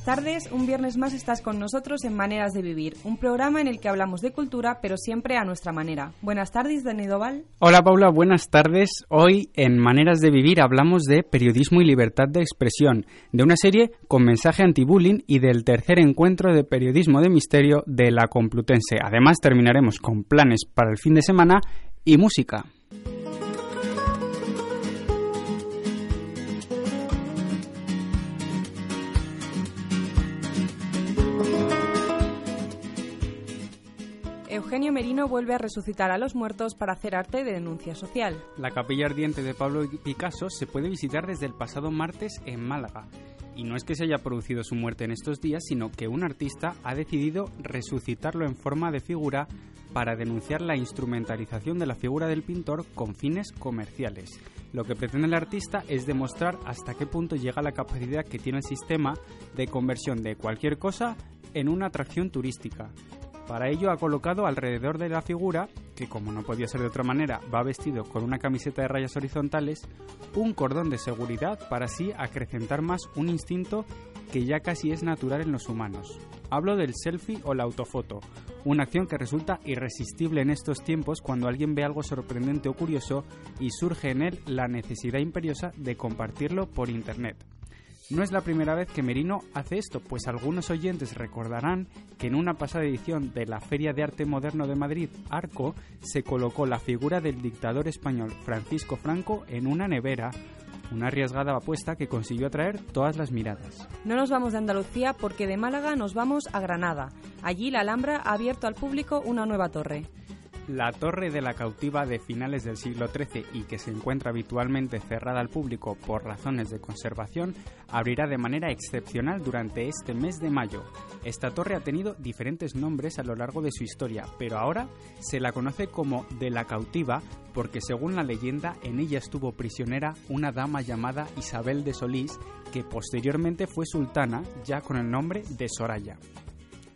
buenas tardes, un viernes más estás con nosotros en Maneras de Vivir, un programa en el que hablamos de cultura, pero siempre a nuestra manera. Buenas tardes, Dani Doval. Hola Paula, buenas tardes. Hoy en Maneras de Vivir hablamos de periodismo y libertad de expresión, de una serie con mensaje anti-bullying y del tercer encuentro de periodismo de misterio de la Complutense. Además terminaremos con planes para el fin de semana y música. Eugenio Merino vuelve a resucitar a los muertos para hacer arte de denuncia social. La capilla ardiente de Pablo Picasso se puede visitar desde el pasado martes en Málaga. Y no es que se haya producido su muerte en estos días, sino que un artista ha decidido resucitarlo en forma de figura para denunciar la instrumentalización de la figura del pintor con fines comerciales. Lo que pretende el artista es demostrar hasta qué punto llega la capacidad que tiene el sistema de conversión de cualquier cosa en una atracción turística. Para ello ha colocado alrededor de la figura, que como no podía ser de otra manera, va vestido con una camiseta de rayas horizontales, un cordón de seguridad para así acrecentar más un instinto que ya casi es natural en los humanos. Hablo del selfie o la autofoto, una acción que resulta irresistible en estos tiempos cuando alguien ve algo sorprendente o curioso y surge en él la necesidad imperiosa de compartirlo por Internet. No es la primera vez que Merino hace esto, pues algunos oyentes recordarán que en una pasada edición de la Feria de Arte Moderno de Madrid, Arco, se colocó la figura del dictador español Francisco Franco en una nevera, una arriesgada apuesta que consiguió atraer todas las miradas. No nos vamos de Andalucía porque de Málaga nos vamos a Granada. Allí la Alhambra ha abierto al público una nueva torre. La Torre de la Cautiva de finales del siglo XIII y que se encuentra habitualmente cerrada al público por razones de conservación, abrirá de manera excepcional durante este mes de mayo. Esta torre ha tenido diferentes nombres a lo largo de su historia, pero ahora se la conoce como de la Cautiva porque según la leyenda en ella estuvo prisionera una dama llamada Isabel de Solís que posteriormente fue sultana ya con el nombre de Soraya.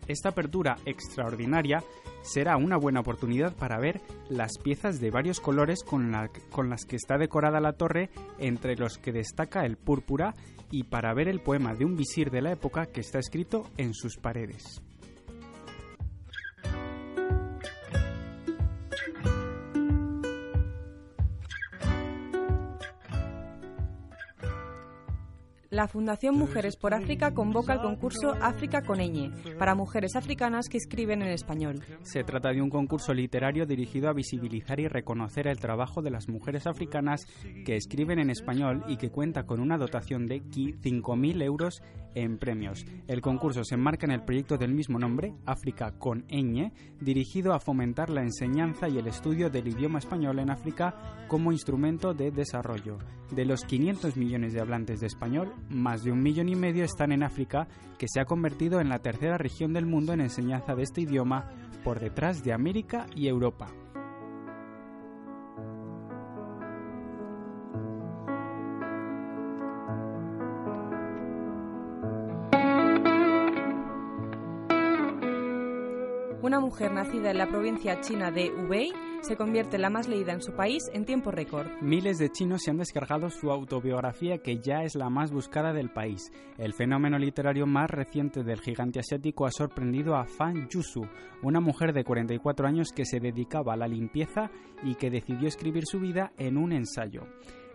Esta apertura extraordinaria será una buena oportunidad para ver las piezas de varios colores con, las que está decorada la torre, entre los que destaca el púrpura, y para ver el poema de un visir de la época que está escrito en sus paredes. La Fundación Mujeres por África convoca el concurso África con ñ para mujeres africanas que escriben en español. Se trata de un concurso literario dirigido a visibilizar y reconocer el trabajo de las mujeres africanas que escriben en español y que cuenta con una dotación de 5.000 euros en premios. El concurso se enmarca en el proyecto del mismo nombre, África con ñ, dirigido a fomentar la enseñanza y el estudio del idioma español en África como instrumento de desarrollo. De los 500 millones de hablantes de español, más de un millón y medio están en África, que se ha convertido en la tercera región del mundo en enseñanza de este idioma por detrás de América y Europa. Una mujer nacida en la provincia china de Hubei se convierte en la más leída en su país en tiempo récord. Miles de chinos se han descargado su autobiografía que ya es la más buscada del país. El fenómeno literario más reciente del gigante asiático ha sorprendido a Fan Yusu, una mujer de 44 años que se dedicaba a la limpieza y que decidió escribir su vida en un ensayo.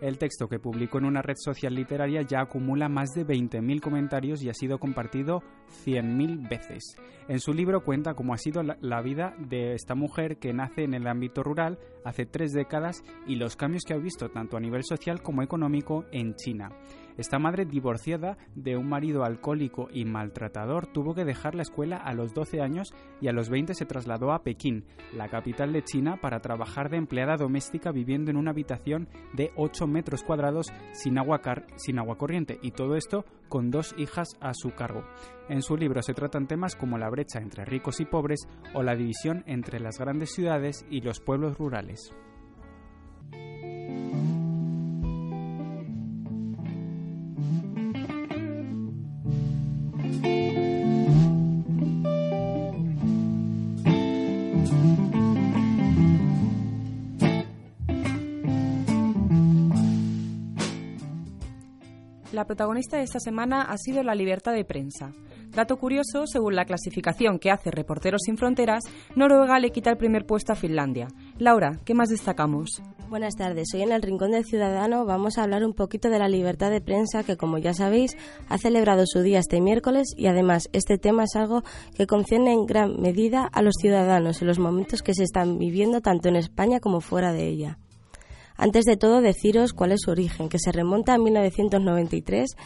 El texto que publicó en una red social literaria ya acumula más de 20.000 comentarios y ha sido compartido 100.000 veces. En su libro cuenta cómo ha sido la, vida de esta mujer que nace en el ámbito rural hace tres décadas y los cambios que ha visto tanto a nivel social como económico en China. Esta madre divorciada de un marido alcohólico y maltratador tuvo que dejar la escuela a los 12 años y a los 20 se trasladó a Pekín, la capital de China, para trabajar de empleada doméstica viviendo en una habitación de 8 metros cuadrados sin agua, corriente y todo esto con dos hijas a su cargo. En su libro se tratan temas como la brecha entre ricos y pobres o la división entre las grandes ciudades y los pueblos rurales. La protagonista de esta semana ha sido la libertad de prensa. Dato curioso, según la clasificación que hace Reporteros sin Fronteras, Noruega le quita el primer puesto a Finlandia. Laura, ¿qué más destacamos? Buenas tardes, hoy en el Rincón del Ciudadano vamos a hablar un poquito de la libertad de prensa que, como ya sabéis, ha celebrado su día este miércoles y además este tema es algo que concierne en gran medida a los ciudadanos en los momentos que se están viviendo tanto en España como fuera de ella. Antes de todo, deciros cuál es su origen, que se remonta a 1993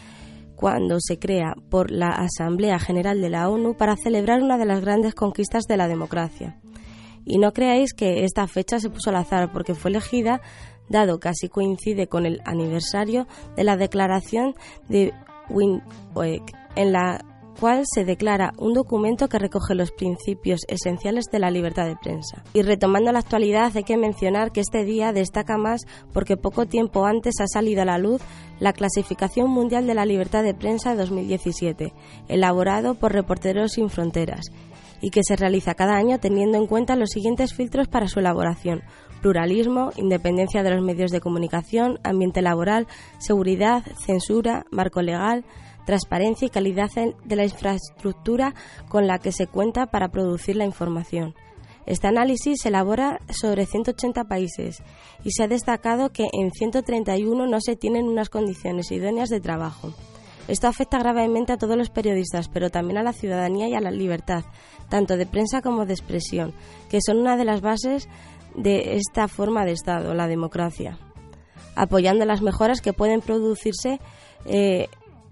cuando se crea por la Asamblea General de la ONU para celebrar una de las grandes conquistas de la democracia. Y no creáis que esta fecha se puso al azar, porque fue elegida dado que así coincide con el aniversario de la declaración de Windhoek, en la cual se declara un documento que recoge los principios esenciales de la libertad de prensa. Y retomando la actualidad, hay que mencionar que este día destaca más porque poco tiempo antes ha salido a la luz la Clasificación Mundial de la Libertad de Prensa 2017, elaborado por Reporteros Sin Fronteras, y que se realiza cada año teniendo en cuenta los siguientes filtros para su elaboración pluralismo, independencia de los medios de comunicación, ambiente laboral, seguridad, censura, marco legal, transparencia y calidad de la infraestructura con la que se cuenta para producir la información. Este análisis se elabora sobre 180 países y se ha destacado que en 131 no se tienen unas condiciones idóneas de trabajo. Esto afecta gravemente a todos los periodistas, pero también a la ciudadanía y a la libertad, tanto de prensa como de expresión, que son una de las bases de esta forma de Estado, la democracia. Apoyando las mejoras que pueden producirse eh,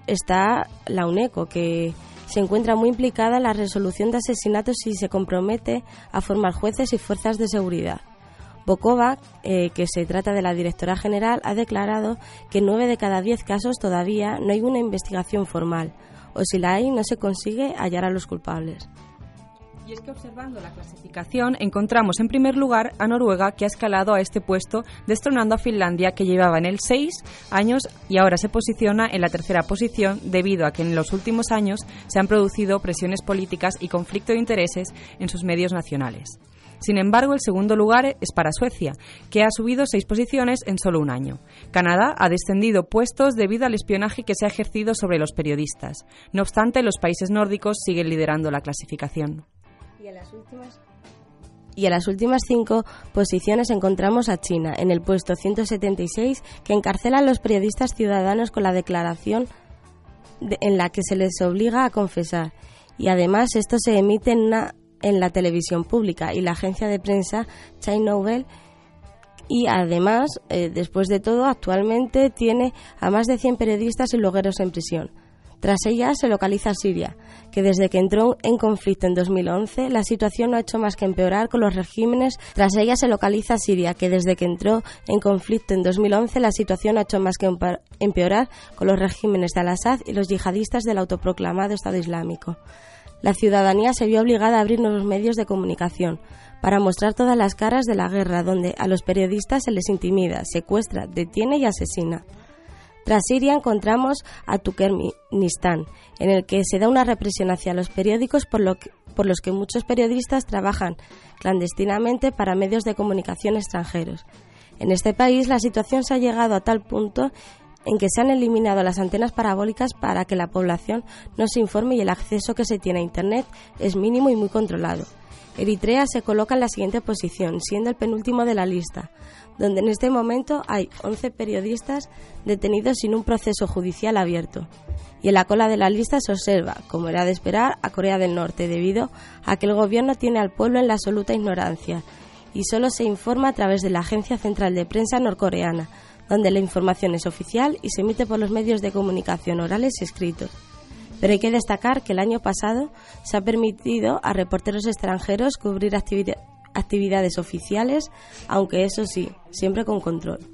está la UNECO, que se encuentra muy implicada en la resolución de asesinatos y se compromete a formar jueces y fuerzas de seguridad. Bokova, eh, que se trata de la directora general, ha declarado que en nueve de cada diez casos todavía no hay una investigación formal, o si la hay no se consigue hallar a los culpables. Y es que observando la clasificación encontramos en primer lugar a Noruega que ha escalado a este puesto destronando a Finlandia que llevaba en él seis años y ahora se posiciona en la tercera posición debido a que en los últimos años se han producido presiones políticas y conflicto de intereses en sus medios nacionales. Sin embargo, el segundo lugar es para Suecia, que ha subido seis posiciones en solo un año. Canadá ha descendido puestos debido al espionaje que se ha ejercido sobre los periodistas. No obstante, los países nórdicos siguen liderando la clasificación. Y en las últimas cinco posiciones encontramos a China, en el puesto 176, que encarcela a los periodistas ciudadanos con la declaración en la que se les obliga a confesar. Y además esto se emite en, la televisión pública y la agencia de prensa China Nobel y además, eh, después de todo, actualmente tiene a más de 100 periodistas y blogueros en prisión. Tras ella se localiza Siria, que desde que entró en conflicto en 2011, la situación no ha hecho más que empeorar con los regímenes. Tras ella se localiza Siria, que desde que entró en conflicto en 2011, la situación ha hecho más que empeorar con los regímenes de Al-Assad y los yihadistas del autoproclamado Estado Islámico. La ciudadanía se vio obligada a abrir nuevos medios de comunicación para mostrar todas las caras de la guerra, donde a los periodistas se les intimida, secuestra, detiene y asesina. Tras Siria encontramos a Turkmenistán, en el que se da una represión hacia los periódicos por, los que muchos periodistas trabajan clandestinamente para medios de comunicación extranjeros. En este país la situación se ha llegado a tal punto en que se han eliminado las antenas parabólicas para que la población no se informe y el acceso que se tiene a Internet es mínimo y muy controlado. Eritrea se coloca en la siguiente posición, siendo el penúltimo de la lista, donde en este momento hay 11 periodistas detenidos sin un proceso judicial abierto. Y en la cola de la lista se observa, como era de esperar, a Corea del Norte, debido a que el gobierno tiene al pueblo en la absoluta ignorancia y solo se informa a través de la Agencia Central de Prensa norcoreana, donde la información es oficial y se emite por los medios de comunicación orales y escritos. Pero hay que destacar que el año pasado se ha permitido a reporteros extranjeros cubrir actividades oficiales, aunque eso sí, siempre con control.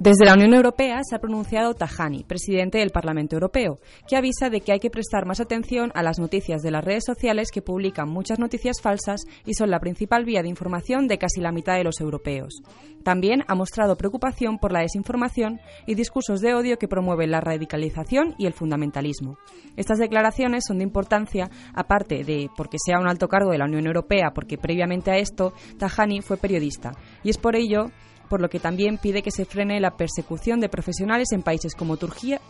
Desde la Unión Europea se ha pronunciado Tajani, presidente del Parlamento Europeo, que avisa de que hay que prestar más atención a las noticias de las redes sociales que publican muchas noticias falsas y son la principal vía de información de casi la mitad de los europeos. También ha mostrado preocupación por la desinformación y discursos de odio que promueven la radicalización y el fundamentalismo. Estas declaraciones son de importancia, aparte de porque sea un alto cargo de la Unión Europea, porque previamente a esto Tajani fue periodista, y es por ello por lo que también pide que se frene la persecución de profesionales en países como Turquía,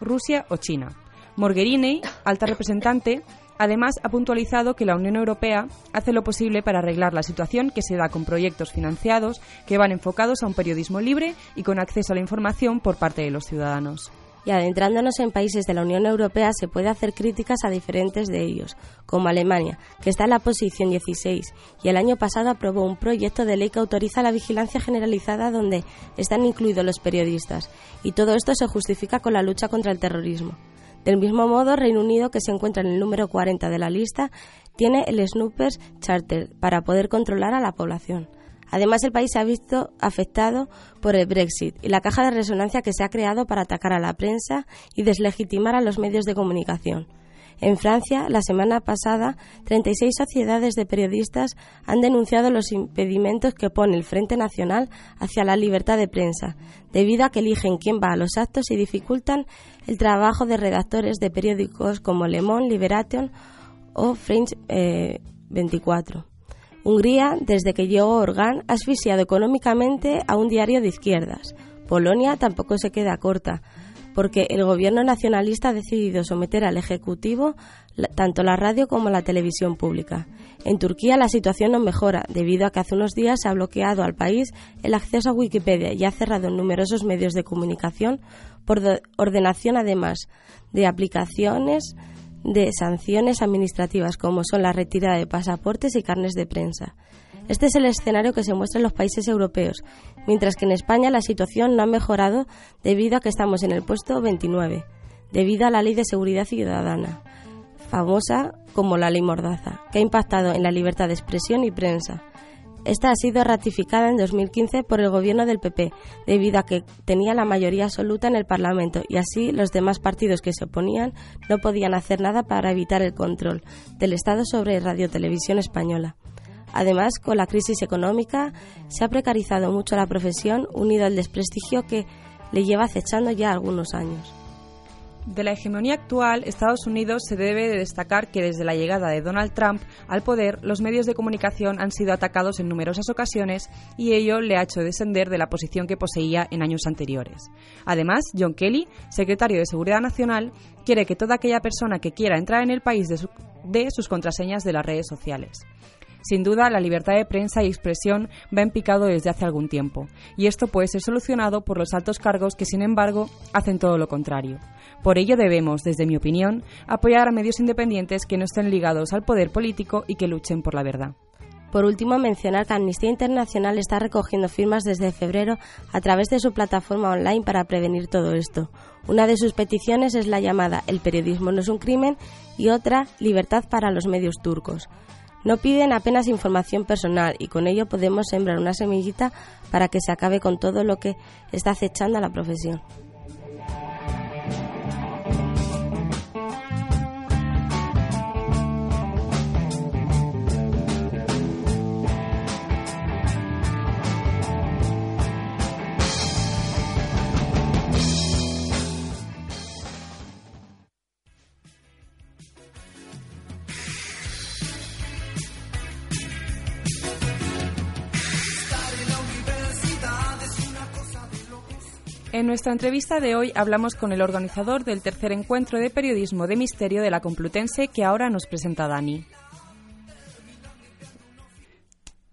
Rusia o China. Morgherini, alta representante, Además, ha puntualizado que la Unión Europea hace lo posible para arreglar la situación que se da con proyectos financiados que van enfocados a un periodismo libre y con acceso a la información por parte de los ciudadanos y adentrándonos en países de la Unión Europea se puede hacer críticas a diferentes de ellos, como Alemania, que está en la posición 16 y el año pasado aprobó un proyecto de ley que autoriza la vigilancia generalizada donde están incluidos los periodistas, y todo esto se justifica con la lucha contra el terrorismo. Del mismo modo, Reino Unido, que se encuentra en el número 40 de la lista, tiene el Snoopers Charter para poder controlar a la población. Además, el país se ha visto afectado por el Brexit y la caja de resonancia que se ha creado para atacar a la prensa y deslegitimar a los medios de comunicación. En Francia, la semana pasada, 36 sociedades de periodistas han denunciado los impedimentos que pone el Frente Nacional hacia la libertad de prensa, debido a que eligen quién va a los actos y dificultan el trabajo de redactores de periódicos como Le Monde, Liberation o French 24. Hungría, desde que llegó Orgán, ha asfixiado económicamente a un diario de izquierdas. Polonia tampoco se queda corta, porque el gobierno nacionalista ha decidido someter al Ejecutivo tanto la radio como la televisión pública. En Turquía la situación no mejora, debido a que hace unos días se ha bloqueado al país el acceso a Wikipedia y ha cerrado numerosos medios de comunicación por ordenación, además de aplicaciones de sanciones administrativas como son la retirada de pasaportes y carnes de prensa. Este es el escenario que se muestra en los países europeos, mientras que en España la situación no ha mejorado debido a que estamos en el puesto 29, debido a la Ley de Seguridad Ciudadana, famosa como la Ley Mordaza, que ha impactado en la libertad de expresión y prensa. Esta ha sido ratificada en 2015 por el gobierno del PP, debido a que tenía la mayoría absoluta en el Parlamento y así los demás partidos que se oponían no podían hacer nada para evitar el control del Estado sobre Radio Televisión Española. Además, con la crisis económica se ha precarizado mucho la profesión, unido al desprestigio que le lleva acechando ya algunos años. De la hegemonía actual, Estados Unidos se debe de destacar que desde la llegada de Donald Trump al poder, los medios de comunicación han sido atacados en numerosas ocasiones y ello le ha hecho descender de la posición que poseía en años anteriores. Además, John Kelly, secretario de Seguridad Nacional, quiere que toda aquella persona que quiera entrar en el país dé sus contraseñas de las redes sociales. Sin duda, la libertad de prensa y expresión va en picado desde hace algún tiempo, y esto puede ser solucionado por los altos cargos que, sin embargo, hacen todo lo contrario. Por ello debemos, desde mi opinión, apoyar a medios independientes que no estén ligados al poder político y que luchen por la verdad. Por último, mencionar que Amnistía Internacional está recogiendo firmas desde febrero a través de su plataforma online para prevenir todo esto. Una de sus peticiones es la llamada El periodismo no es un crimen y otra Libertad para los medios turcos. No piden apenas información personal y con ello podemos sembrar una semillita para que se acabe con todo lo que está acechando a la profesión. En nuestra entrevista de hoy hablamos con el organizador del tercer encuentro de periodismo de misterio de la Complutense que ahora nos presenta Dani.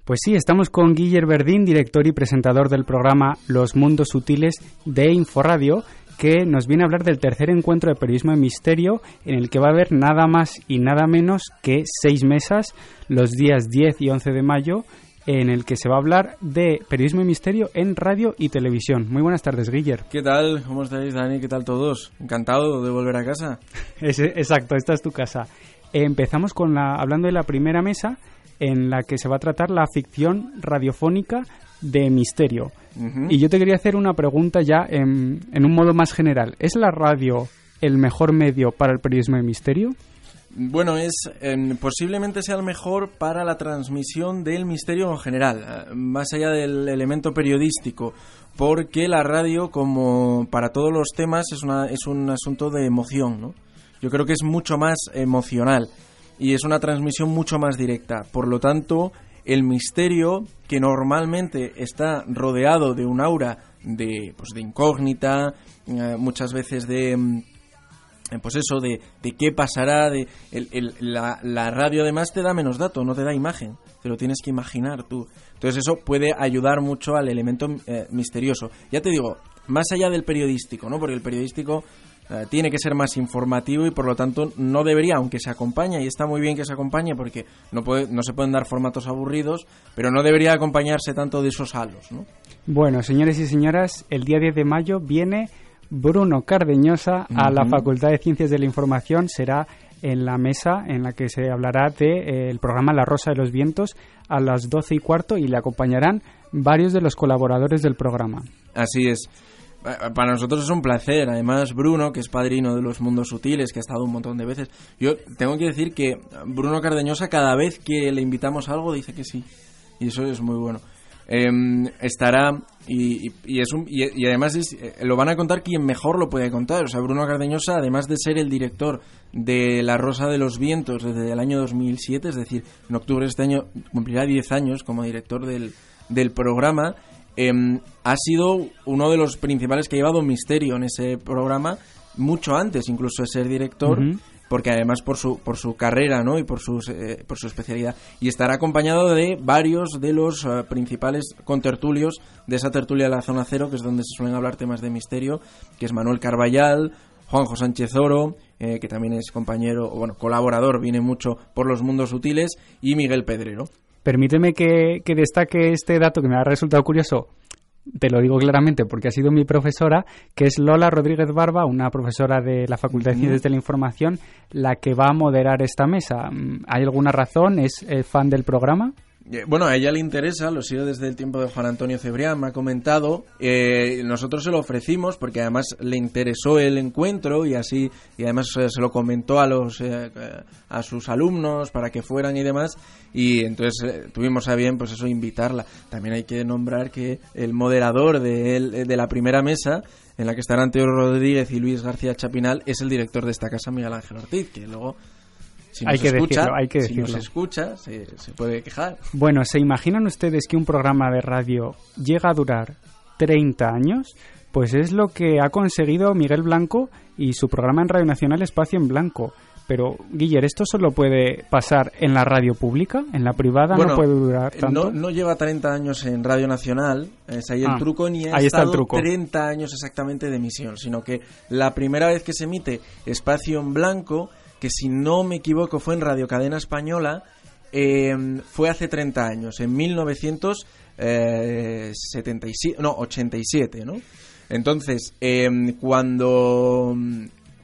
Pues sí, estamos con Guiller Verdín, director y presentador del programa Los Mundos Sutiles de Inforadio, que nos viene a hablar del tercer encuentro de periodismo de misterio, en el que va a haber nada más y nada menos que seis mesas los días 10 y 11 de mayo, en el que se va a hablar de periodismo de misterio en radio y televisión. Muy buenas tardes, Guiller. ¿Qué tal? ¿Cómo estáis, Dani? ¿Qué tal todos? Encantado de volver a casa. exacto, esta es tu casa. empezamos con la, hablando de la primera mesa, en la que se va a tratar la ficción radiofónica de misterio. Y yo te quería hacer una pregunta ya en, en, un modo más general. ¿Es la radio el mejor medio para el periodismo de misterio? Bueno, es posiblemente sea el mejor para la transmisión del misterio en general, eh, más allá del elemento periodístico, porque la radio, como para todos los temas, es, una, es un asunto de emoción, ¿no? Yo creo que es mucho más emocional y es una transmisión mucho más directa. Por lo tanto, el misterio, que normalmente está rodeado de un aura de, pues, de incógnita, eh, muchas veces de mm, pues eso, de, de qué pasará, de la, la, radio además te da menos datos, no te da imagen, te lo tienes que imaginar tú. Entonces eso puede ayudar mucho al elemento eh, misterioso. Ya te digo, más allá del periodístico, ¿no? Porque el periodístico eh, tiene que ser más informativo y por lo tanto no debería, aunque se acompaña, y está muy bien que se acompañe porque no, puede, no se pueden dar formatos aburridos, pero no debería acompañarse tanto de esos halos, ¿no? Bueno, señores y señoras, el día 10 de mayo viene Bruno Cardeñosa a la Facultad de Ciencias de la Información. Será en la mesa en la que se hablará del de, eh, programa La Rosa de los Vientos a las 12 y cuarto y le acompañarán varios de los colaboradores del programa. Así es. Para nosotros es un placer. Además, Bruno, que es padrino de los mundos sutiles, que ha estado un montón de veces. Yo tengo que decir que Bruno Cardeñosa, cada vez que le invitamos a algo, dice que sí. Y eso es muy bueno. Em, estará y, es un, y, además eh, lo van a contar quien mejor lo puede contar. O sea, Bruno Cardeñosa, además de ser el director de La Rosa de los Vientos desde el año 2007, es decir, en octubre de este año cumplirá 10 años como director del, del programa, em, ha sido uno de los principales que ha llevado misterio en ese programa mucho antes incluso de ser director porque además por su, por su carrera ¿no? y por, sus, eh, por su especialidad. Y estará acompañado de varios de los uh, principales contertulios de esa tertulia de la Zona Cero, que es donde se suelen hablar temas de misterio, que es Manuel Carballal, Juanjo Sánchez Oro, eh, que también es compañero, o bueno, colaborador, viene mucho por los mundos sutiles, y Miguel Pedrero. Permíteme que, que destaque este dato que me ha resultado curioso te lo digo claramente porque ha sido mi profesora, que es Lola Rodríguez Barba, una profesora de la Facultad de Ciencias de la Información, la que va a moderar esta mesa. ¿Hay alguna razón? ¿Es fan del programa? Eh, bueno, a ella le interesa, lo sigo desde el tiempo de Juan Antonio Cebrián, me ha comentado. Eh, nosotros se lo ofrecimos porque además le interesó el encuentro y así, y además eh, se lo comentó a los a sus alumnos para que fueran y demás. Y entonces tuvimos a bien, pues eso, invitarla. También hay que nombrar que el moderador de, de la primera mesa, en la que estarán Teo Rodríguez y Luis García Chapinal, es el director de esta casa, Miguel Ángel Ortiz, que luego si hay, que escucha, decirlo, hay que decirlo. Si nos escucha, se, puede quejar. Bueno, ¿se imaginan ustedes que un programa de radio llega a durar 30 años? Pues es lo que ha conseguido Miguel Blanco y su programa en Radio Nacional Espacio en Blanco. Pero, Guiller, ¿esto solo puede pasar en la radio pública? ¿En la privada no puede durar tanto? No, no, lleva 30 años en Radio Nacional, es ahí el ah, truco, ni ha estado 30 años exactamente de emisión, sino que la primera vez que se emite Espacio en Blanco que si no me equivoco fue en Radio Cadena Española, eh, fue hace 30 años, en 1977, no, 87, ¿no? Entonces, em, cuando...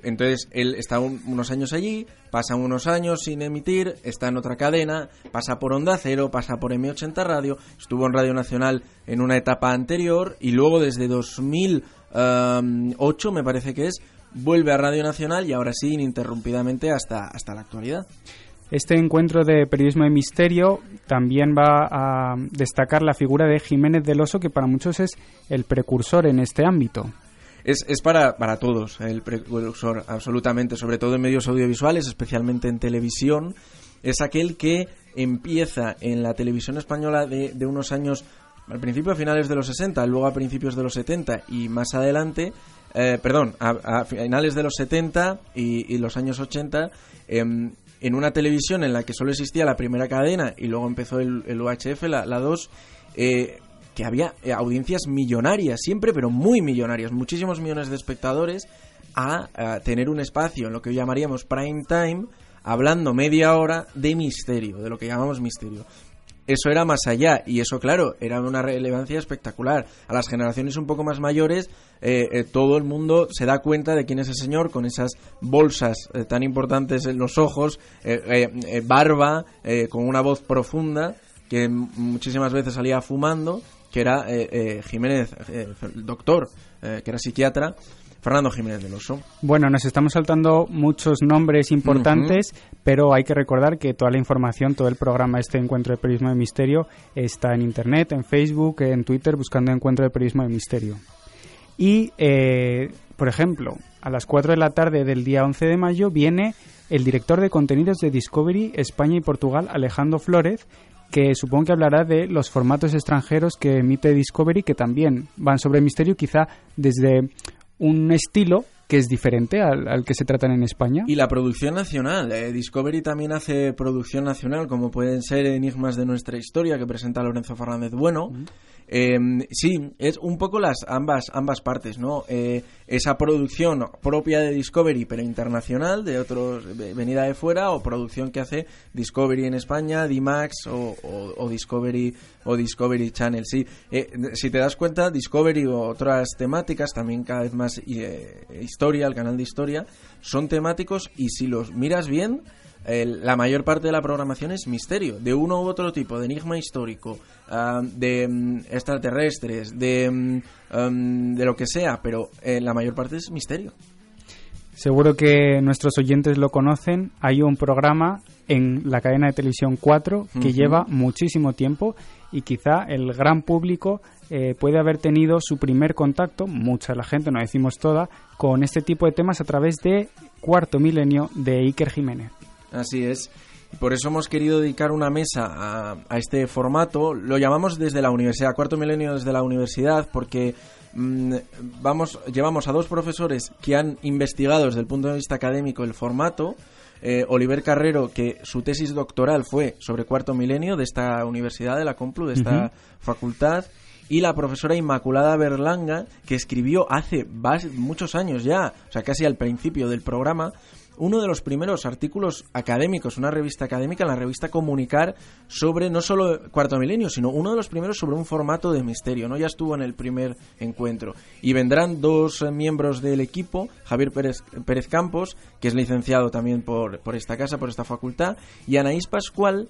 Entonces, él está unos años allí, pasa unos años sin emitir, está en otra cadena, pasa por Onda Cero, pasa por M80 Radio, estuvo en Radio Nacional en una etapa anterior y luego desde 2008, me parece que es, vuelve a Radio Nacional y ahora sí ininterrumpidamente hasta, hasta la actualidad. Este encuentro de periodismo de misterio también va a destacar la figura de Jiménez del Oso, que para muchos es el precursor en este ámbito. Es, es para, para todos el precursor, absolutamente, sobre todo en medios audiovisuales, especialmente en televisión. Es aquel que empieza en la televisión española de, de unos años, al principio a finales de los 60, luego a principios de los 70 y más adelante, eh, perdón, a, finales de los 70 y, los años 80, em, en una televisión en la que solo existía la primera cadena y luego empezó el, UHF, la, la 2, eh, que había eh, audiencias millonarias siempre, pero muy millonarias, muchísimos millones de espectadores, a, a tener un espacio en lo que llamaríamos prime time, hablando media hora de misterio, de lo que llamamos misterio eso era más allá. Y eso claro era una relevancia espectacular. A las generaciones un poco más mayores eh, eh, todo el mundo se da cuenta de quién es el señor con esas bolsas eh, tan importantes en los ojos barba con una voz profunda que muchísimas veces salía fumando que era Jiménez doctor que era psiquiatra Fernando Jiménez del Oso. Bueno, nos estamos saltando muchos nombres importantes, pero hay que recordar que toda la información, todo el programa, este Encuentro de Periodismo de Misterio, está en Internet, en Facebook, en Twitter, buscando Encuentro de Periodismo de Misterio. Y, eh, por ejemplo, a las 4 de la tarde del día 11 de mayo viene el director de contenidos de Discovery España y Portugal, Alejandro Flores, que supongo que hablará de los formatos extranjeros que emite Discovery, que también van sobre misterio, quizá desde un estilo que es diferente al, que se tratan en España. Y la producción nacional. Eh, Discovery también hace producción nacional, como pueden ser Enigmas de nuestra historia, que presenta Lorenzo Fernández Bueno. Em, sí, es un poco las ambas, ambas partes, ¿no? Eh, esa producción propia de Discovery, pero internacional, de otros, venida de fuera, o producción que hace Discovery en España, D-Max o, Discovery o Discovery Channel. Sí, eh, si te das cuenta, Discovery o otras temáticas, también cada vez más eh, historia, el canal de historia, son temáticos y si los miras bien, la mayor parte de la programación es misterio, de uno u otro tipo, de enigma histórico, ah, de mm, extraterrestres, de, um, de lo que sea, pero eh, la mayor parte es misterio. Seguro que nuestros oyentes lo conocen. Hay un programa en la cadena de televisión 4 que lleva muchísimo tiempo y quizá el gran público eh, puede haber tenido su primer contacto, mucha la gente, no decimos toda, con este tipo de temas a través de Cuarto Milenio de Iker Jiménez. Así es. Por eso hemos querido dedicar una mesa a, este formato. Lo llamamos desde la universidad, cuarto milenio desde la universidad, porque mm, vamos, llevamos a dos profesores que han investigado desde el punto de vista académico el formato. Eh, Oliver Carrero, que su tesis doctoral fue sobre cuarto milenio de esta universidad, de la Complu, de esta facultad, y la profesora Inmaculada Berlanga, que escribió hace muchos años ya, o sea, casi al principio del programa, uno de los primeros artículos académicos, una revista académica, la revista Comunicar, sobre no solo Cuarto Milenio, sino uno de los primeros sobre un formato de misterio, ¿no? Ya estuvo en el primer encuentro. Y vendrán dos eh, miembros del equipo, Javier Pérez, Pérez Campos, que es licenciado también por, por esta casa, por esta facultad, y Anaís Pascual,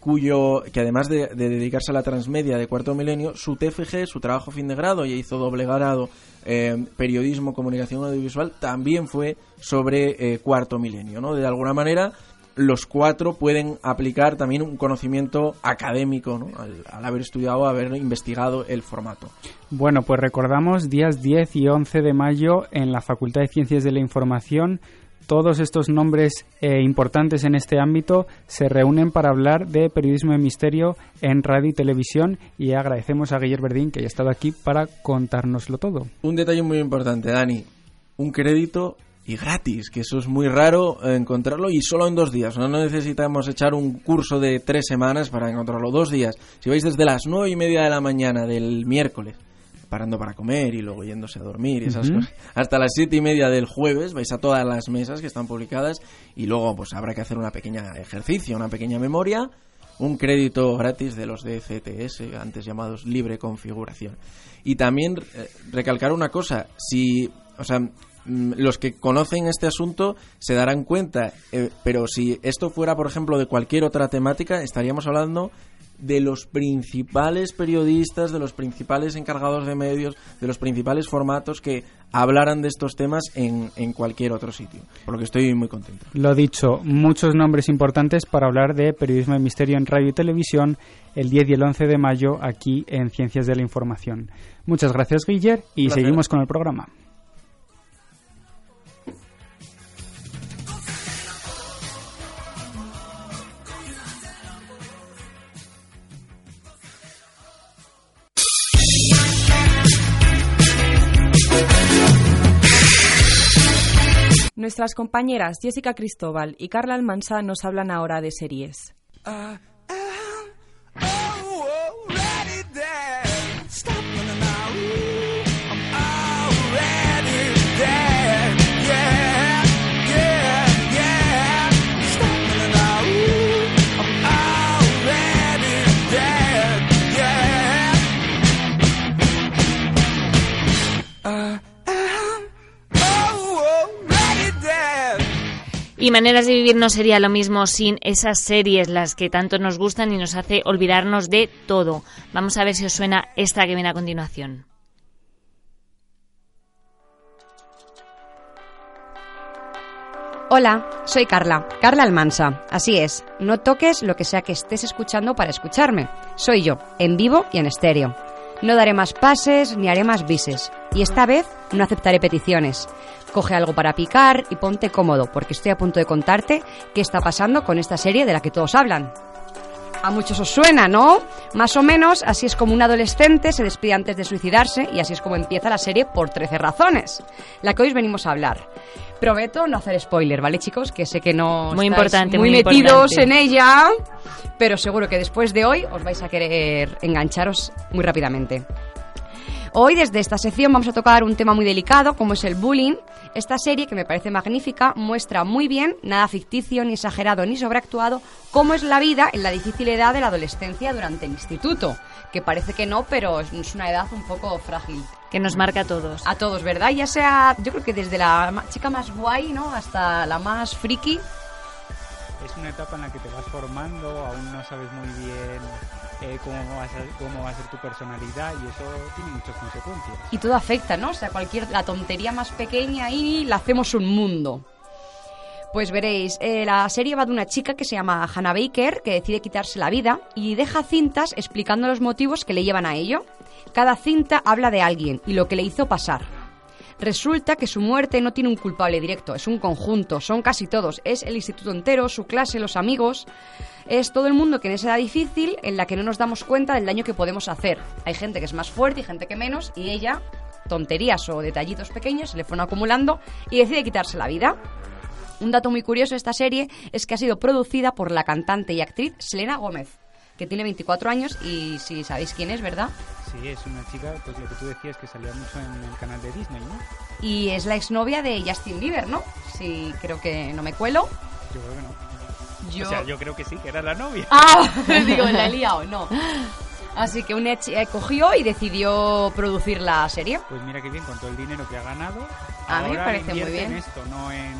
cuyo que además de, dedicarse a la transmedia de cuarto milenio, su TFG, su trabajo fin de grado, y hizo doble grado eh, periodismo, comunicación audiovisual, también fue sobre eh, cuarto milenio, ¿no? De alguna manera los cuatro pueden aplicar también un conocimiento académico ¿no? al, al, haber estudiado, haber investigado el formato. Bueno, pues recordamos días 10 y 11 de mayo en la Facultad de Ciencias de la Información todos estos nombres eh, importantes en este ámbito se reúnen para hablar de periodismo de misterio en radio y televisión y agradecemos a Guillermo Verdín que haya estado aquí para contárnoslo todo. Un detalle muy importante, Dani. Un crédito y gratis, que eso es muy raro encontrarlo y solo en dos días. No necesitamos echar un curso de tres semanas para encontrarlo. Dos días. Si vais desde las nueve y media de la mañana del miércoles parando para comer y luego yéndose a dormir y esas cosas. Hasta las siete y media del jueves vais a todas las mesas que están publicadas y luego pues habrá que hacer una pequeña ejercicio, una pequeña memoria, un crédito gratis de los de CTS, antes llamados libre configuración. Y también eh, recalcar una cosa, si, o sea, mm, los que conocen este asunto se darán cuenta, eh, pero si esto fuera, por ejemplo, de cualquier otra temática, estaríamos hablando de los principales periodistas, de los principales encargados de medios, de los principales formatos que hablaran de estos temas en, en, cualquier otro sitio. Por lo que estoy muy contento. Lo dicho, muchos nombres importantes para hablar de periodismo de misterio en radio y televisión el 10 y el 11 de mayo aquí en Ciencias de la Información. Muchas gracias, Guiller, y seguimos con el programa. Nuestras compañeras Jessica Cristóbal y Carla Almansa nos hablan ahora de series. Uh, Y Maneras de Vivir no sería lo mismo sin esas series, las que tanto nos gustan y nos hace olvidarnos de todo. Vamos a ver si os suena esta que viene a continuación. Hola, soy Carla, Carla Almansa. Así es, no toques lo que sea que estés escuchando para escucharme. Soy yo, en vivo y en estéreo. No daré más pases ni haré más bises. Y esta vez no aceptaré peticiones. Coge algo para picar y ponte cómodo, porque estoy a punto de contarte qué está pasando con esta serie de la que todos hablan. A muchos os suena, ¿no? Más o menos, así es como un adolescente se despide antes de suicidarse y así es como empieza la serie por 13 razones, la que hoy venimos a hablar. Prometo no hacer spoiler, ¿vale, chicos? Que sé que no muy estáis importante, muy, muy metidos importante. en ella, pero seguro que después de hoy os vais a querer engancharos muy rápidamente. Hoy desde esta sección vamos a tocar un tema muy delicado como es el bullying. Esta serie, que me parece magnífica, muestra muy bien, nada ficticio, ni exagerado, ni sobreactuado, cómo es la vida en la difícil edad de la adolescencia durante el instituto. Que parece que no, pero es una edad un poco frágil. Que nos marca a todos. A todos, ¿verdad? Ya sea, yo creo que desde la chica más guay, ¿no? Hasta la más friki. Es una etapa en la que te vas formando, aún no sabes muy bien eh, cómo, va a ser, tu personalidad y eso tiene muchas consecuencias. Y todo afecta, ¿no? O sea, cualquier, la tontería más pequeña y la hacemos un mundo. Pues veréis, eh, la serie va de una chica que se llama Hannah Baker, que decide quitarse la vida y deja cintas explicando los motivos que le llevan a ello. Cada cinta habla de alguien y lo que le hizo pasar. Resulta que su muerte no tiene un culpable directo, es un conjunto, son casi todos, es el instituto entero, su clase, los amigos, es todo el mundo que en esa edad difícil en la que no nos damos cuenta del daño que podemos hacer. Hay gente que es más fuerte y gente que menos y ella, tonterías o detallitos pequeños, se le fueron acumulando y decide quitarse la vida. Un dato muy curioso de esta serie es que ha sido producida por la cantante y actriz Selena Gómez, que tiene 24 años y si sabéis quién es, ¿verdad? Sí, es una chica, pues lo que tú decías, que salía mucho en el canal de Disney, ¿no? Y es la exnovia de Justin Bieber, ¿no? Si creo que no me cuelo. Yo creo que no. Yo... O sea, yo creo que sí, que era la novia. Ah, digo, la he liado, no. Así que ch- eh, cogió y decidió producir la serie. Pues mira qué bien, con todo el dinero que ha ganado. A mí me parece muy bien. en esto, no en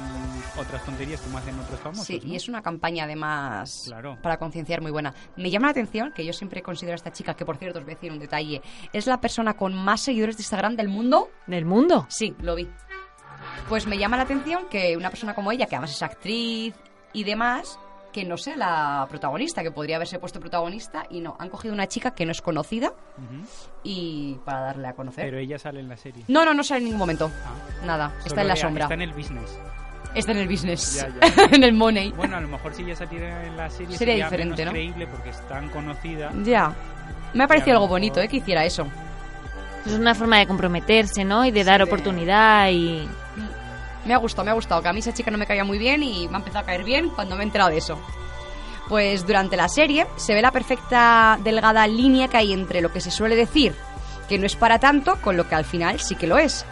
otras tonterías como hacen otros famosos. Sí, ¿no? y es una campaña además Claro. para concienciar muy buena. Me llama la atención que yo siempre considero a esta chica, que por cierto os voy a decir un detalle, es la persona con más seguidores de Instagram del mundo. ¿Del mundo? Sí, lo vi. Pues me llama la atención que una persona como ella, que además es actriz y demás, que no sea la protagonista, que podría haberse puesto protagonista y no, han cogido una chica que no es conocida y para darle a conocer. Pero ella sale en la serie. No, no, no sale en ningún momento. Ah. Nada, Solo está en la ella- sombra. Está en el business. Está en el business. Ya, ya. en el money. Bueno, a lo mejor si ella saliera en la serie Sería sería, diferente, menos ¿no? creíble porque es tan conocida. Ya. Me ha parecido algo bonito, ¿eh? Que hiciera eso. Es una forma de comprometerse, ¿no? Y de dar de- oportunidad y... Me ha gustado, me ha gustado. Que a mí esa chica no me caía muy bien y me ha empezado a caer bien cuando me he enterado de eso. Pues durante la serie se ve la perfecta delgada línea que hay entre lo que se suele decir que no es para tanto con lo que al final sí que lo es.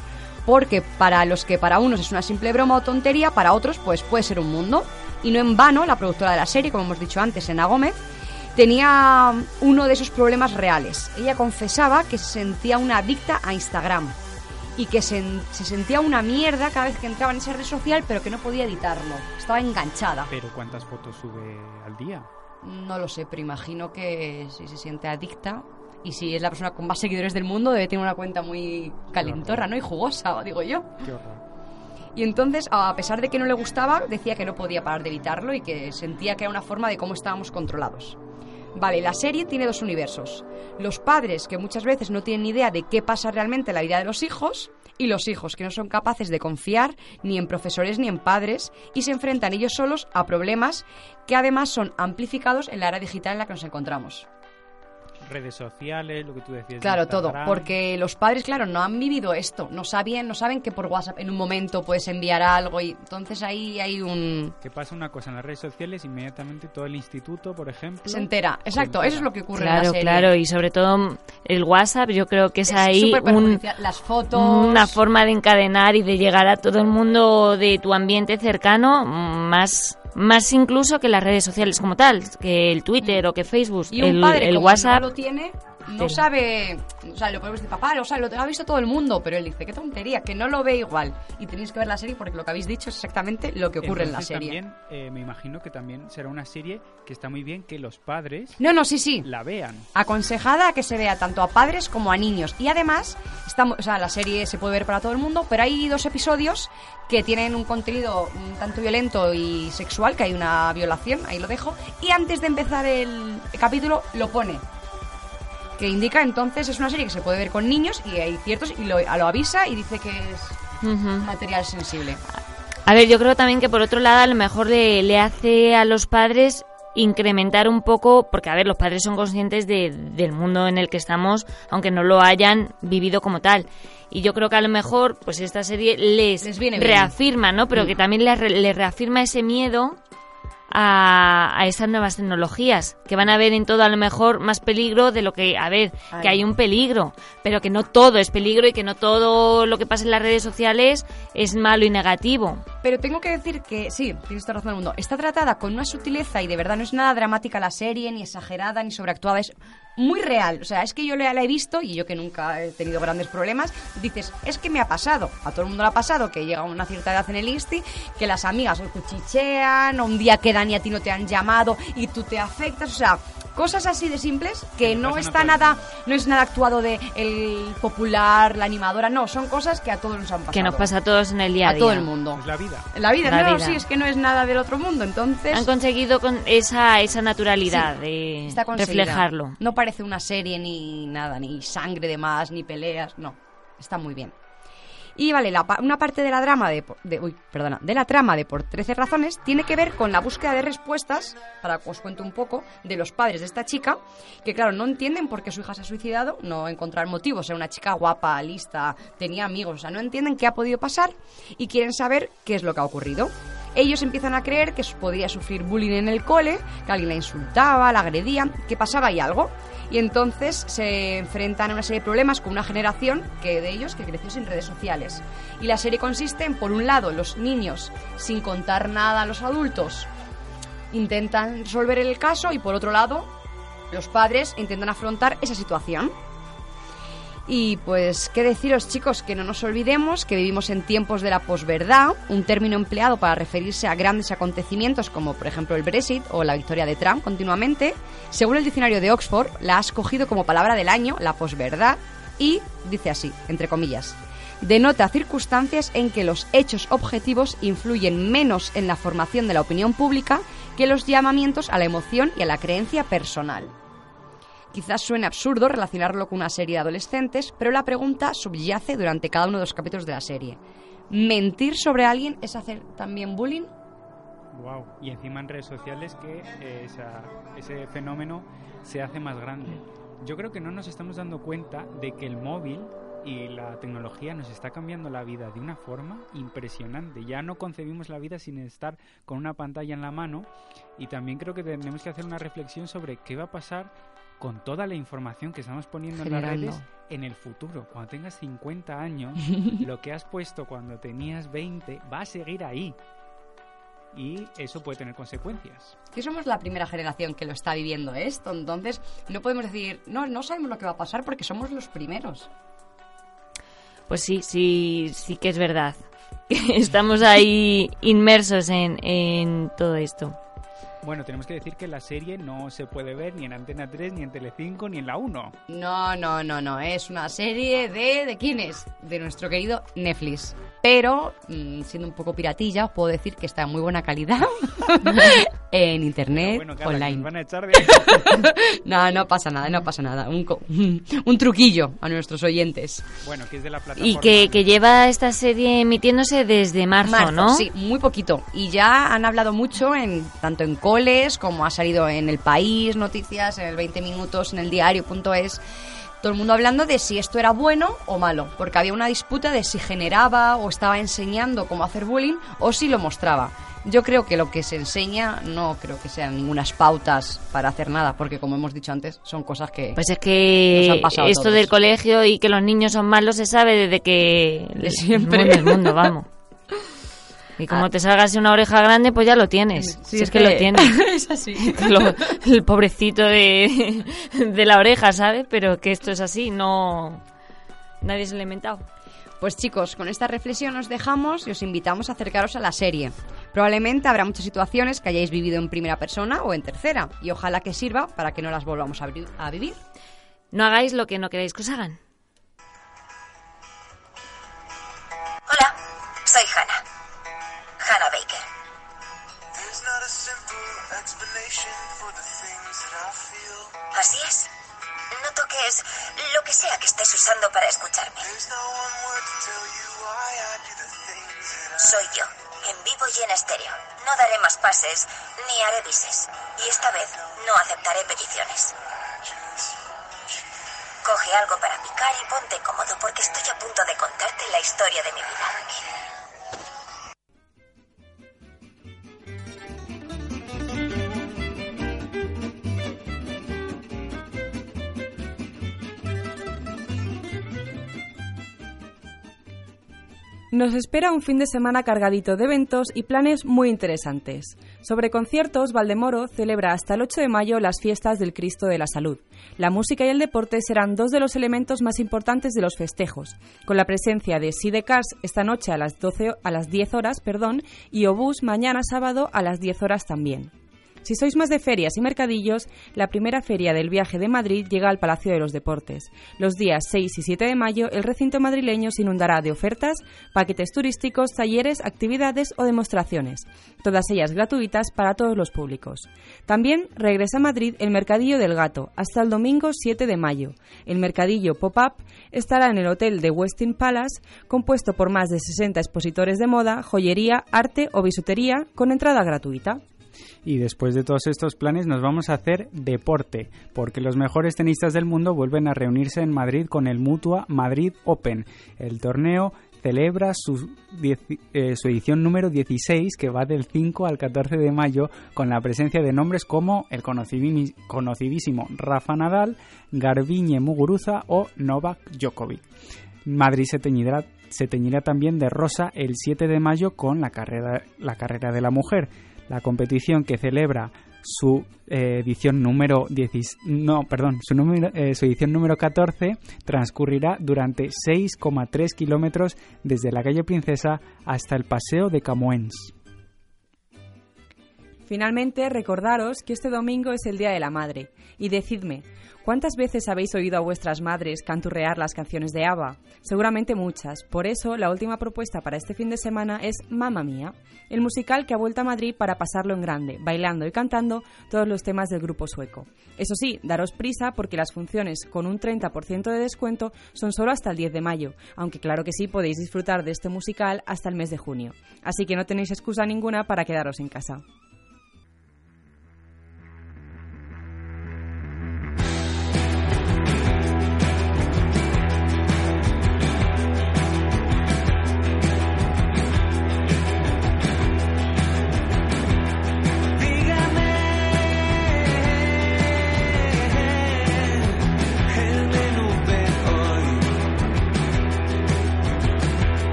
Porque para los que para unos es una simple broma o tontería, para otros pues puede ser un mundo. Y no en vano, la productora de la serie, como hemos dicho antes, Ena Gómez, tenía uno de esos problemas reales. Ella confesaba que se sentía una adicta a Instagram y que se, se sentía una mierda cada vez que entraba en esa red social, pero que no podía editarlo. Estaba enganchada. Pero ¿cuántas fotos sube al día? No lo sé, pero imagino que si se siente adicta y si es la persona con más seguidores del mundo, debe tener una cuenta muy calentorra, ¿no? Y jugosa, digo yo. Qué horror. Y entonces, a pesar de que no le gustaba, decía que no podía parar de evitarlo y que sentía que era una forma de cómo estábamos controlados. Vale, la serie tiene dos universos. Los padres, que muchas veces no tienen ni idea de qué pasa realmente en la vida de los hijos, y los hijos, que no son capaces de confiar ni en profesores ni en padres, y se enfrentan ellos solos a problemas que además son amplificados en la era digital en la que nos encontramos. Redes sociales, lo que tú decías. de Claro, todo, porque los padres, claro, no han vivido esto, no saben, no saben que por WhatsApp en un momento puedes enviar algo y entonces ahí hay un Que pasa una cosa en las redes sociales, inmediatamente todo el instituto, por ejemplo. se entera, exacto, se eso es lo que ocurre en la Claro, serie. claro, y sobre todo el WhatsApp, yo creo que es, Es ahí súper un, perjudicial. las fotos, una forma de encadenar y de llegar a todo el mundo de tu ambiente cercano, mm, más más incluso que las redes sociales como tal, que el Twitter o que Facebook, y un el, padre el como WhatsApp. no lo tiene, no sabe, o sea, lo podemos decir, papá, lo sabe, lo ha visto todo el mundo, pero él dice, qué tontería, que no lo ve igual. Y tenéis que ver la serie porque lo que habéis dicho es exactamente lo que ocurre en la serie. También, eh, me imagino que también será una serie que está muy bien que los padres No, no, sí, sí. la vean. aconsejada a que se vea tanto a padres como a niños. Y además, estamos, o sea, la serie se puede ver para todo el mundo, pero hay dos episodios que tienen un contenido un tanto violento y sexual, que hay una violación, ahí lo dejo. Y antes de empezar el capítulo, lo pone. Que indica entonces, es una serie que se puede ver con niños y hay ciertos, y lo, lo avisa y dice que es Ujú. material sensible. A ver, yo creo también que por otro lado a lo mejor le, le hace a los padres incrementar un poco, porque a ver, los padres son conscientes de- del mundo en el que estamos, aunque no lo hayan vivido como tal. Y yo creo que a lo mejor, pues esta serie les, Les viene bien. reafirma, ¿no? Pero Mm. que también les, les reafirma ese miedo a, a estas nuevas tecnologías, que van a ver en todo a lo mejor más peligro de lo que, a ver, que Ay. hay un peligro, pero que no todo es peligro y que no todo lo que pasa en las redes sociales es malo y negativo. Pero tengo que decir que sí, tienes toda razón del mundo. Está tratada con una sutileza y de verdad no es nada dramática la serie, ni exagerada, ni sobreactuada. Es muy real. O sea, es que yo la he visto y yo que nunca he tenido grandes problemas, dices, es que me ha pasado. A todo el mundo le ha pasado que llega una cierta edad en el Insti, que las amigas o cuchichean, o un día quedan y a ti no te han llamado y tú te afectas. O sea, cosas así de simples que no a está nada, no es nada actuado de el popular, la animadora. No, son cosas que a todos nos han pasado. Que nos pasa a todos en el día a, a día. todo el mundo. La vida. La vida, La no, vida. sí, es que no es nada del otro mundo, entonces Han conseguido con esa, esa naturalidad Sí, de reflejarlo. No parece una serie ni nada, ni sangre de más, ni peleas, no, está muy bien. Y vale, la una parte de la drama de, de- uy, perdona, de la trama de por 13 razones tiene que ver con la búsqueda de respuestas, para que os cuente un poco, de los padres de esta chica, que claro, no entienden por qué su hija se ha suicidado, no encontrar motivos, era una chica guapa, lista, tenía amigos, o sea, no entienden qué ha podido pasar y quieren saber qué es lo que ha ocurrido. Ellos empiezan a creer que podía sufrir bullying en el cole, que alguien la insultaba, la agredía, que pasaba ahí algo. Y entonces se enfrentan a una serie de problemas con una generación que de ellos que creció sin redes sociales. Y la serie consiste en, por un lado, los niños, sin contar nada a los adultos, intentan resolver el caso y por otro lado, los padres intentan afrontar esa situación. Y pues, ¿qué deciros chicos? Que no nos olvidemos que vivimos en tiempos de la posverdad, un término empleado para referirse a grandes acontecimientos como por ejemplo el Brexit o la victoria de Trump continuamente. Según el diccionario de Oxford, la ha escogido como palabra del año, la posverdad, y dice así, entre comillas, denota circunstancias en que los hechos objetivos influyen menos en la formación de la opinión pública que los llamamientos a la emoción y a la creencia personal. Quizás suene absurdo relacionarlo con una serie de adolescentes, pero la pregunta subyace durante cada uno de los capítulos de la serie. ¿Mentir sobre alguien es hacer también bullying? Wow. Y encima en redes sociales que eh, ese fenómeno se hace más grande. Yo creo que no nos estamos dando cuenta de que el móvil y la tecnología nos está cambiando la vida de una forma impresionante. Ya no concebimos la vida sin estar con una pantalla en la mano y también creo que tenemos que hacer una reflexión sobre qué va a pasar con toda la información que estamos poniendo en las redes en el futuro. Cuando tengas 50 años, lo que has puesto cuando tenías 20 va a seguir ahí. Y eso puede tener consecuencias. Que somos la primera generación que lo está viviendo esto, entonces no podemos decir, no, no sabemos lo que va a pasar porque somos los primeros. Pues sí, sí, sí que es verdad. Estamos ahí inmersos en, en todo esto. Bueno, tenemos que decir que la serie no se puede ver ni en Antena 3, ni en Telecinco, ni en la 1. No, no, no, no, es una serie de... ¿De quién es? De nuestro querido Netflix. Pero, mm, siendo un poco piratilla, os puedo decir que está en muy buena calidad en internet, Bueno, online. van a echar de... no, no pasa nada, no pasa nada. Un, co- un truquillo a nuestros oyentes. bueno, que es de la plataforma... Y que, que lleva esta serie emitiéndose desde marzo, Marzo, ¿no? Sí, muy poquito. Y ya han hablado mucho, en tanto en coles como ha salido en El País, noticias, en el 20 minutos, en el diario.es. Todo el mundo hablando de si esto era bueno o malo, porque había una disputa de si generaba o estaba enseñando cómo hacer bullying o si lo mostraba. Yo creo que lo que se enseña no creo que sean ningunas pautas para hacer nada, porque como hemos dicho antes, son cosas que... Pues es Nos que han pasado esto todos. del colegio y que los niños son malos se sabe desde que De siempre. el mundo, el mundo, vamos. Y como Ah. te salgas una oreja grande, pues ya lo tienes. Sí, si es que lo tienes. es así. Lo- el pobrecito de, de la oreja, ¿sabes? Pero que esto es así, no... Nadie se lo ha inventado. Pues chicos, con esta reflexión os dejamos y os invitamos a acercaros a la serie. Probablemente habrá muchas situaciones que hayáis vivido en primera persona o en tercera, y ojalá que sirva para que no las volvamos a, vi- a vivir. No hagáis lo que no queréis que os hagan. Hola, soy Hannah. Hannah Baker. Así es. No toques lo que sea que estés usando para escucharme. Soy yo, en vivo y en estéreo. No daré más pases ni haré bises. Y esta vez no aceptaré peticiones. Coge algo para picar y ponte cómodo porque estoy a punto de contarte la historia de mi vida. Nos espera un fin de semana cargadito de eventos y planes muy interesantes. Sobre conciertos, Valdemoro celebra hasta el 8 de mayo las fiestas del Cristo de la Salud. La música y el deporte serán dos de los elementos más importantes de los festejos, con la presencia de Sidecars esta noche a las, 12, a las 10 horas perdón, y Obús mañana sábado a las 10 horas también. Si sois más de ferias y mercadillos, la primera feria del viaje de Madrid llega al Palacio de los Deportes. Los días 6 y 7 de mayo, el recinto madrileño se inundará de ofertas, paquetes turísticos, talleres, actividades o demostraciones, todas ellas gratuitas para todos los públicos. También regresa a Madrid el Mercadillo del Gato hasta el domingo 7 de mayo. El Mercadillo Pop-Up estará en el hotel de Westin Palace, compuesto por más de 60 expositores de moda, joyería, arte o bisutería, con entrada gratuita. Y después de todos estos planes nos vamos a hacer deporte, porque los mejores tenistas del mundo vuelven a reunirse en Madrid con el Mutua Madrid Open. El torneo celebra su, eh, edición número 16, que va del 5 al 14 de mayo, con la presencia de nombres como el conocidísimo Rafa Nadal, Garbiñe Muguruza o Novak Djokovic. Madrid se teñirá, también de rosa el 7 de mayo con la carrera de la mujer. La competición que celebra su eh, edición número 10, no, perdón, su, número, eh, su edición número 14 transcurrirá durante 6,3 kilómetros desde la calle Princesa hasta el paseo de Camoens. Finalmente, recordaros que este domingo es el Día de la Madre. Y decidme, ¿cuántas veces habéis oído a vuestras madres canturrear las canciones de ABBA? Seguramente muchas. Por eso, la última propuesta para este fin de semana es Mamma Mía, el musical que ha vuelto a Madrid para pasarlo en grande, bailando y cantando todos los temas del grupo sueco. Eso sí, daros prisa porque las funciones con un 30% de descuento son solo hasta el 10 de mayo, aunque claro que sí podéis disfrutar de este musical hasta el mes de junio. Así que no tenéis excusa ninguna para quedaros en casa.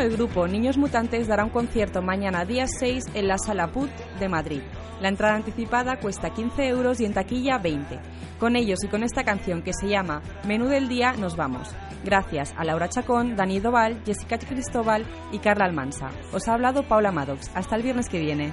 El grupo Niños Mutantes dará un concierto mañana día 6 en la Sala Put de Madrid. La entrada anticipada cuesta 15 euros y en taquilla 20. Con ellos y con esta canción que se llama Menú del Día nos vamos. Gracias a Laura Chacón, Dani Doval, Jessica Cristóbal y Carla Almansa. Os ha hablado Paula Maddox. Hasta el viernes que viene.